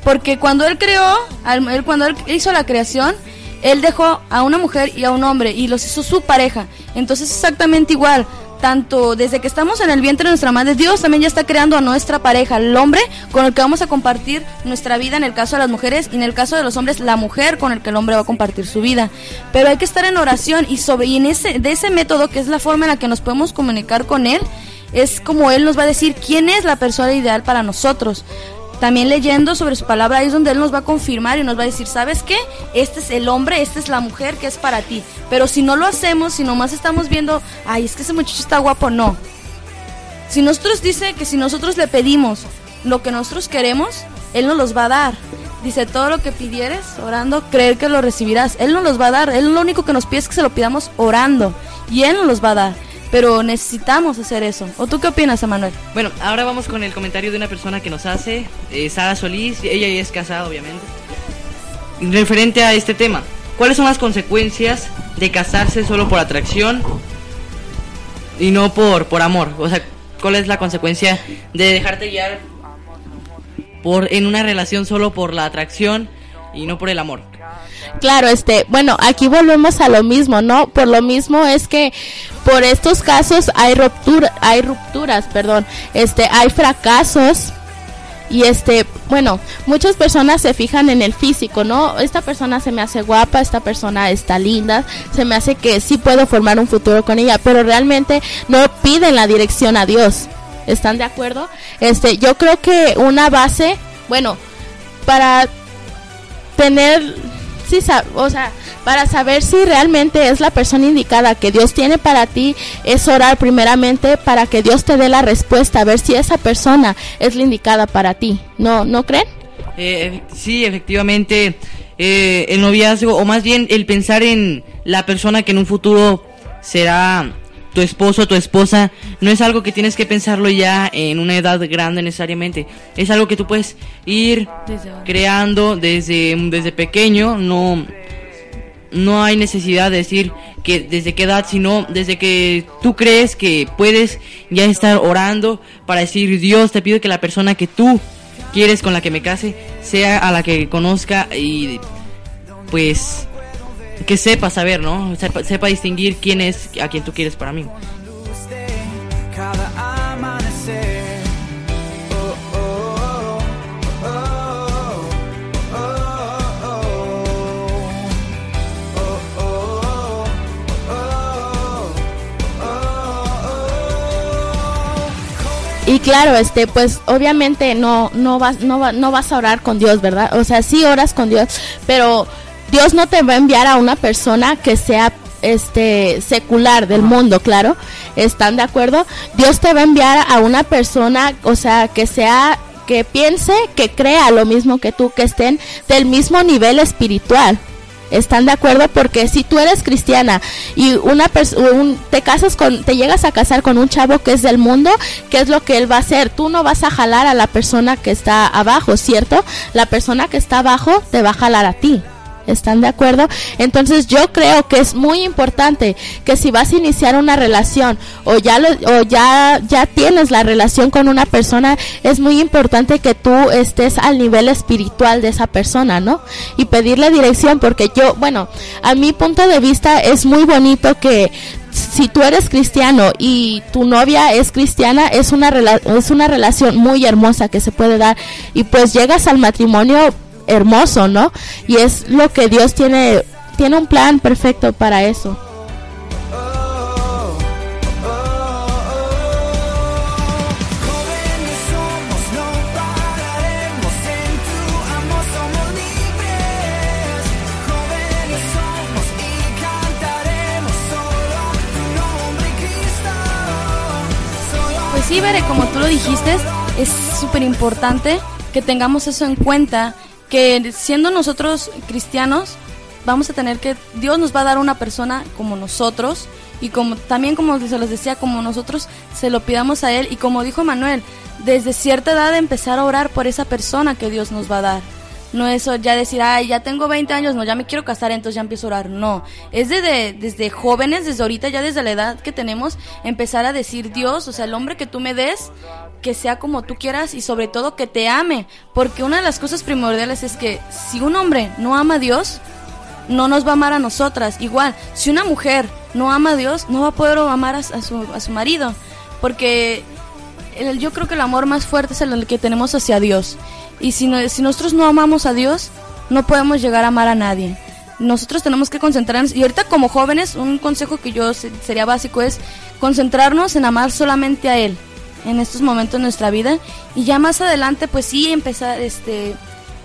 Porque cuando Él creó, él, cuando Él hizo la creación, Él dejó a una mujer y a un hombre y los hizo su pareja. Entonces es exactamente igual. Tanto desde que estamos en el vientre de nuestra madre, Dios también ya está creando a nuestra pareja, el hombre con el que vamos a compartir nuestra vida en el caso de las mujeres y en el caso de los hombres, la mujer con el que el hombre va a compartir su vida. Pero hay que estar en oración y sobre y en ese de ese método que es la forma en la que nos podemos comunicar con él, es como él nos va a decir quién es la persona ideal para nosotros. También leyendo sobre su palabra ahí es donde él nos va a confirmar y nos va a decir, ¿sabes qué? Este es el hombre, esta es la mujer que es para ti. Pero si no lo hacemos, si nomás estamos viendo, ay, es que ese muchacho está guapo, no. Si nosotros dice que si nosotros le pedimos lo que nosotros queremos, él nos los va a dar. Dice, todo lo que pidieres orando, creer que lo recibirás. Él nos los va a dar. Él lo único que nos pide es que se lo pidamos orando. Y él nos los va a dar. Pero necesitamos hacer eso. ¿O tú qué opinas, Emanuel? Bueno, ahora vamos con el comentario de una persona que nos hace, eh, Sara Solís, ella ya es casada obviamente. Referente a este tema, ¿cuáles son las consecuencias de casarse solo por atracción y no por, por amor? O sea, ¿cuál es la consecuencia de dejarte guiar por, en una relación solo por la atracción y no por el amor? Claro, este, bueno, aquí volvemos a lo mismo, ¿no? Por lo mismo es que por estos casos hay ruptura, hay rupturas, perdón, este, hay fracasos y este, bueno, muchas personas se fijan en el físico, ¿no? Esta persona se me hace guapa, esta persona está linda, se me hace que sí puedo formar un futuro con ella, pero realmente no piden la dirección a Dios. ¿Están de acuerdo? Este, yo creo que una base, bueno, para tener para saber si realmente es la persona indicada que Dios tiene para ti, es orar primeramente para que Dios te dé la respuesta, a ver si esa persona es la indicada para ti. ¿No, no creen? Eh, sí, efectivamente, eh, el noviazgo, o más bien el pensar en la persona que en un futuro será tu esposo o tu esposa, no es algo que tienes que pensarlo ya en una edad grande necesariamente. Es algo que tú puedes ir Desde creando desde, desde pequeño, no, no hay necesidad de decir que desde qué edad, sino desde que tú crees que puedes ya estar orando para decir, Dios, te pido que la persona que tú quieres con la que me case sea a la que conozca y pues que sepa saber, ¿no? Sepa, sepa distinguir quién es a quien tú quieres para mí. Y claro, este, pues obviamente no, no vas, no, va- no vas a orar con Dios, ¿verdad? O sea, sí oras con Dios, pero Dios no te va a enviar a una persona que sea este secular del mundo, claro. ¿Están de acuerdo? Dios te va a enviar a una persona, o sea, que sea que piense, que crea lo mismo que tú, que estén del mismo nivel espiritual. ¿Están de acuerdo? Porque si tú eres cristiana y una un- te casas con, te llegas a casar con un chavo que es del mundo, ¿qué es lo que él va a hacer? Tú no vas a jalar a la persona que está abajo, ¿cierto? La persona que está abajo te va a jalar a ti. ¿Están de acuerdo? Entonces yo creo que es muy importante que si vas a iniciar una relación o ya lo, o ya ya tienes la relación con una persona, es muy importante que tú estés al nivel espiritual de esa persona, ¿no? Y pedirle dirección porque yo, bueno, a mi punto de vista es muy bonito que si tú eres cristiano y tu novia es cristiana, es una, rela- es una relación muy hermosa que se puede dar. Y pues llegas al matrimonio hermoso, ¿no? Y es lo que Dios tiene, tiene un plan perfecto para eso. Pues sí, Bere, como tú lo dijiste, es súper importante que tengamos eso en cuenta, que siendo nosotros cristianos, vamos a tener que, Dios nos va a dar una persona como nosotros, y como también como se los decía, como nosotros se lo pidamos a Él, y como dijo Manuel, desde cierta edad empezar a orar por esa persona que Dios nos va a dar. No eso ya decir, ay, ya tengo 20 años, no, ya me quiero casar, entonces ya empiezo a orar. No, es desde, desde jóvenes, desde ahorita, ya desde la edad que tenemos, empezar a decir, Dios, o sea, el hombre que tú me des, que sea como tú quieras y sobre todo que te ame. Porque una de las cosas primordiales es que si un hombre no ama a Dios, no nos va a amar a nosotras. Igual, si una mujer no ama a Dios, no va a poder amar a, su, a su marido. Porque el- yo creo que el amor más fuerte es el que tenemos hacia Dios. Y si, no- si nosotros no amamos a Dios, no podemos llegar a amar a nadie. Nosotros tenemos que concentrarnos. Y ahorita como jóvenes, un consejo que yo se- sería básico es concentrarnos en amar solamente a Él en estos momentos de nuestra vida. Y ya más adelante, pues sí, empezar, este,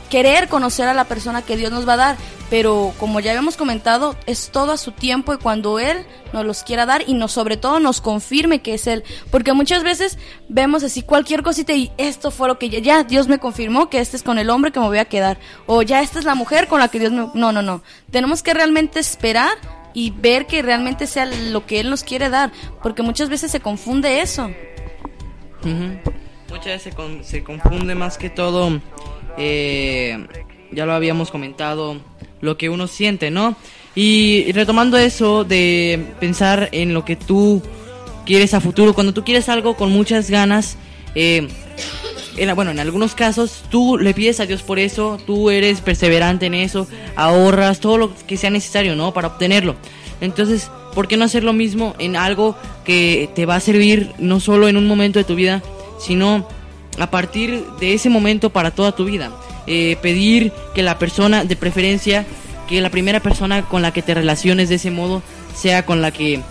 querer conocer a la persona que Dios nos va a dar, pero como ya habíamos comentado, es todo a su tiempo y cuando Él nos los quiera dar y nos, sobre todo nos confirme que es Él, porque muchas veces vemos así cualquier cosita y esto fue lo que ya, Dios me confirmó que este es con el hombre que me voy a quedar, o ya esta es la mujer con la que Dios me... No, no, no, tenemos que realmente esperar y ver que realmente sea lo que Él nos quiere dar, porque muchas veces se confunde eso. Muchas veces se, con- se confunde más que todo, eh, ya lo habíamos comentado, lo que uno siente, ¿no? Y retomando eso de pensar en lo que tú quieres a futuro, cuando tú quieres algo con muchas ganas, eh, en- bueno, en algunos casos tú le pides a Dios por eso, tú eres perseverante en eso, ahorras todo lo que sea necesario, ¿no? Para obtenerlo. Entonces, ¿por qué no hacer lo mismo en algo que te va a servir no solo en un momento de tu vida, sino a partir de ese momento para toda tu vida? Eh, pedir que la persona, de preferencia, que la primera persona con la que te relaciones de ese modo sea con la que,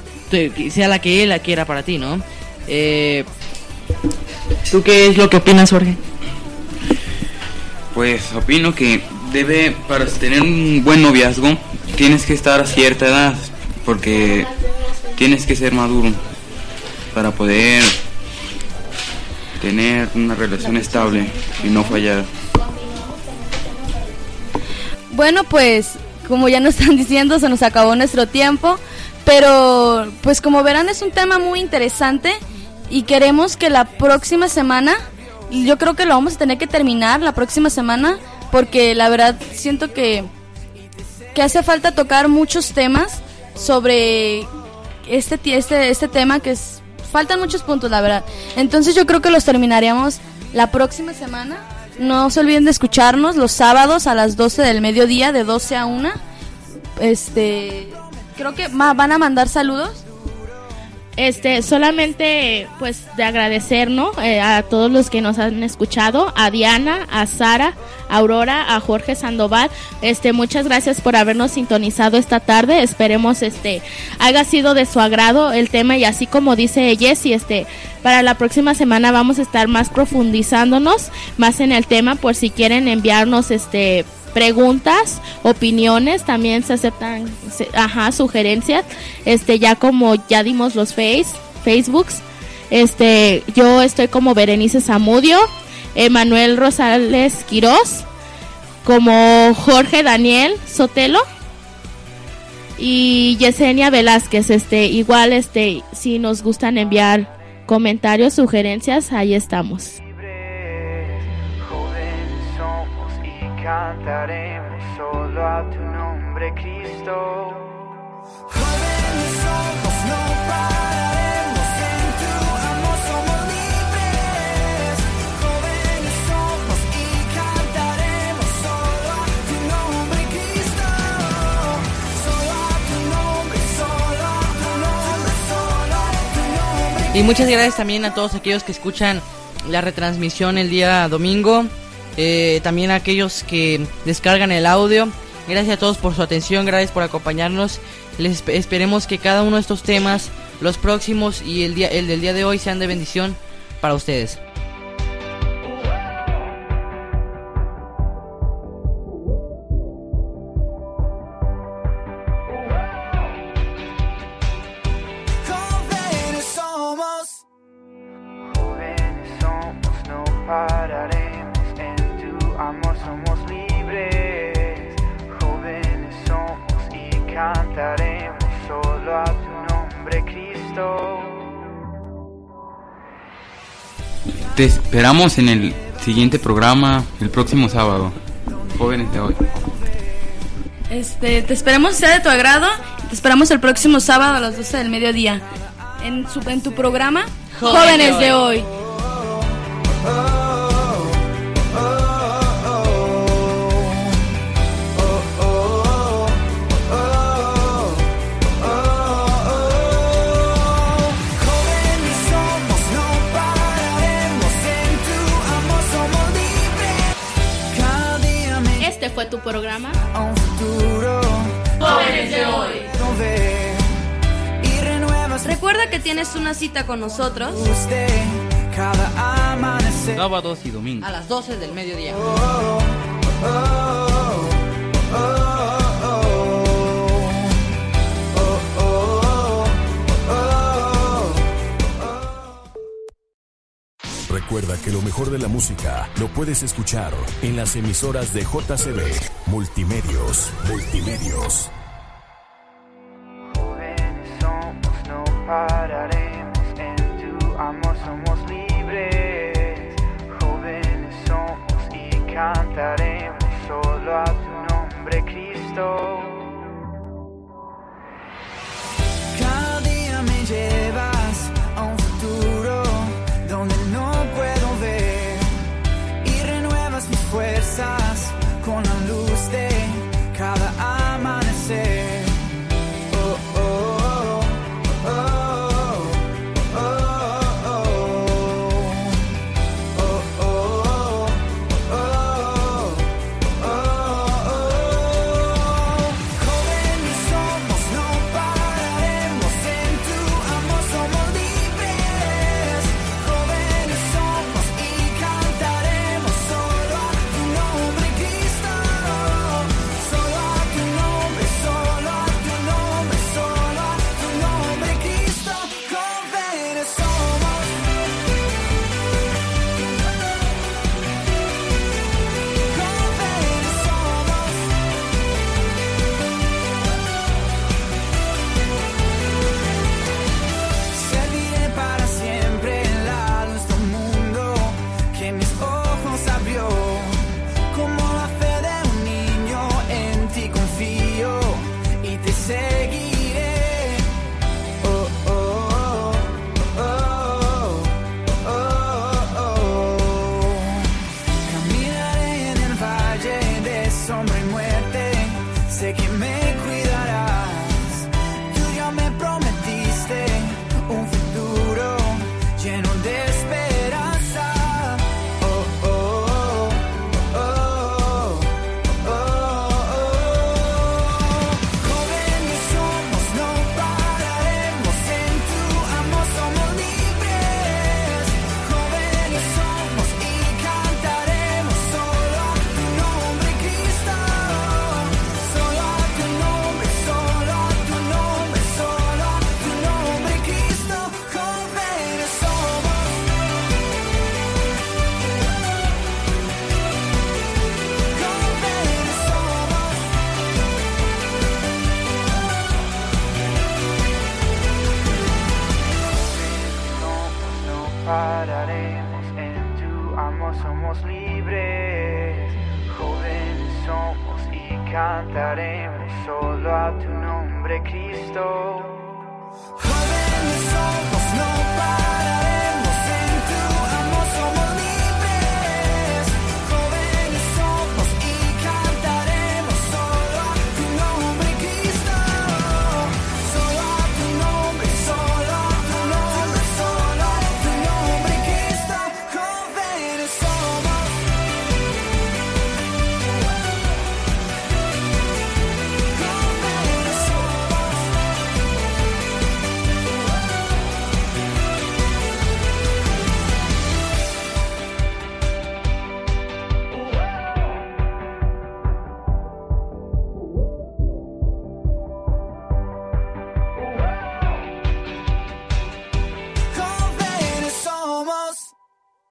sea la que él quiera para ti, ¿no? Eh, ¿Tú qué es lo que opinas, Jorge? Pues opino que debe, para tener un buen noviazgo, tienes que estar a cierta edad, porque tienes que ser maduro para poder tener una relación estable y no fallar. Bueno, pues como ya nos están diciendo, se nos acabó nuestro tiempo, pero pues como verán es un tema muy interesante y queremos que la próxima semana, yo creo que lo vamos a tener que terminar la próxima semana, porque la verdad siento que, que hace falta tocar muchos temas sobre este, este, este tema que es... Faltan muchos puntos, la verdad. Entonces yo creo que los terminaríamos la próxima semana. No se olviden de escucharnos los sábados a las 12 del mediodía, de 12 a 1. Este, creo que van a mandar saludos. Este, solamente pues de agradecer, ¿no? Eh, a todos los que nos han escuchado, a Diana, a Sara, a Aurora, a Jorge Sandoval. Este, muchas gracias por habernos sintonizado esta tarde. Esperemos este haya sido de su agrado el tema y así como dice Jessie, este para la próxima semana vamos a estar más profundizándonos más en el tema por si quieren enviarnos este preguntas, opiniones, también se aceptan, ajá, sugerencias, este, ya como ya dimos los face, Facebooks, este, yo estoy como Berenice Zamudio, Emanuel Rosales Quirós, como Jorge Daniel Sotelo y Yesenia Velázquez, este, igual, este, si nos gustan enviar comentarios, sugerencias, ahí estamos. Cantaremos solo a tu nombre, Cristo. Jóvenes somos, no pararemos en tu amor, somos libres. Jóvenes somos y cantaremos solo a tu nombre, Cristo. Solo a tu nombre, solo a tu nombre, solo a tu nombre. Y muchas gracias también a todos aquellos que escuchan la retransmisión el día domingo. Eh, también a aquellos que descargan el audio. Gracias a todos por su atención, gracias por acompañarnos. Les esp- esperemos que cada uno de estos temas, los próximos y el, día, el del día de hoy sean de bendición para ustedes. Te esperamos en el siguiente programa el próximo sábado. Jóvenes de hoy. Este, te esperamos sea de tu agrado. Te esperamos el próximo sábado a las 12 del mediodía. En, su, en tu programa Jóvenes Jóvenes, de de hoy. Con nosotros. usted cada amanecer. Sábados y domingos. A las 12 del mediodía. Recuerda que lo mejor de la música lo puedes escuchar en las emisoras de JCB Multimedios. Multimedios. despair.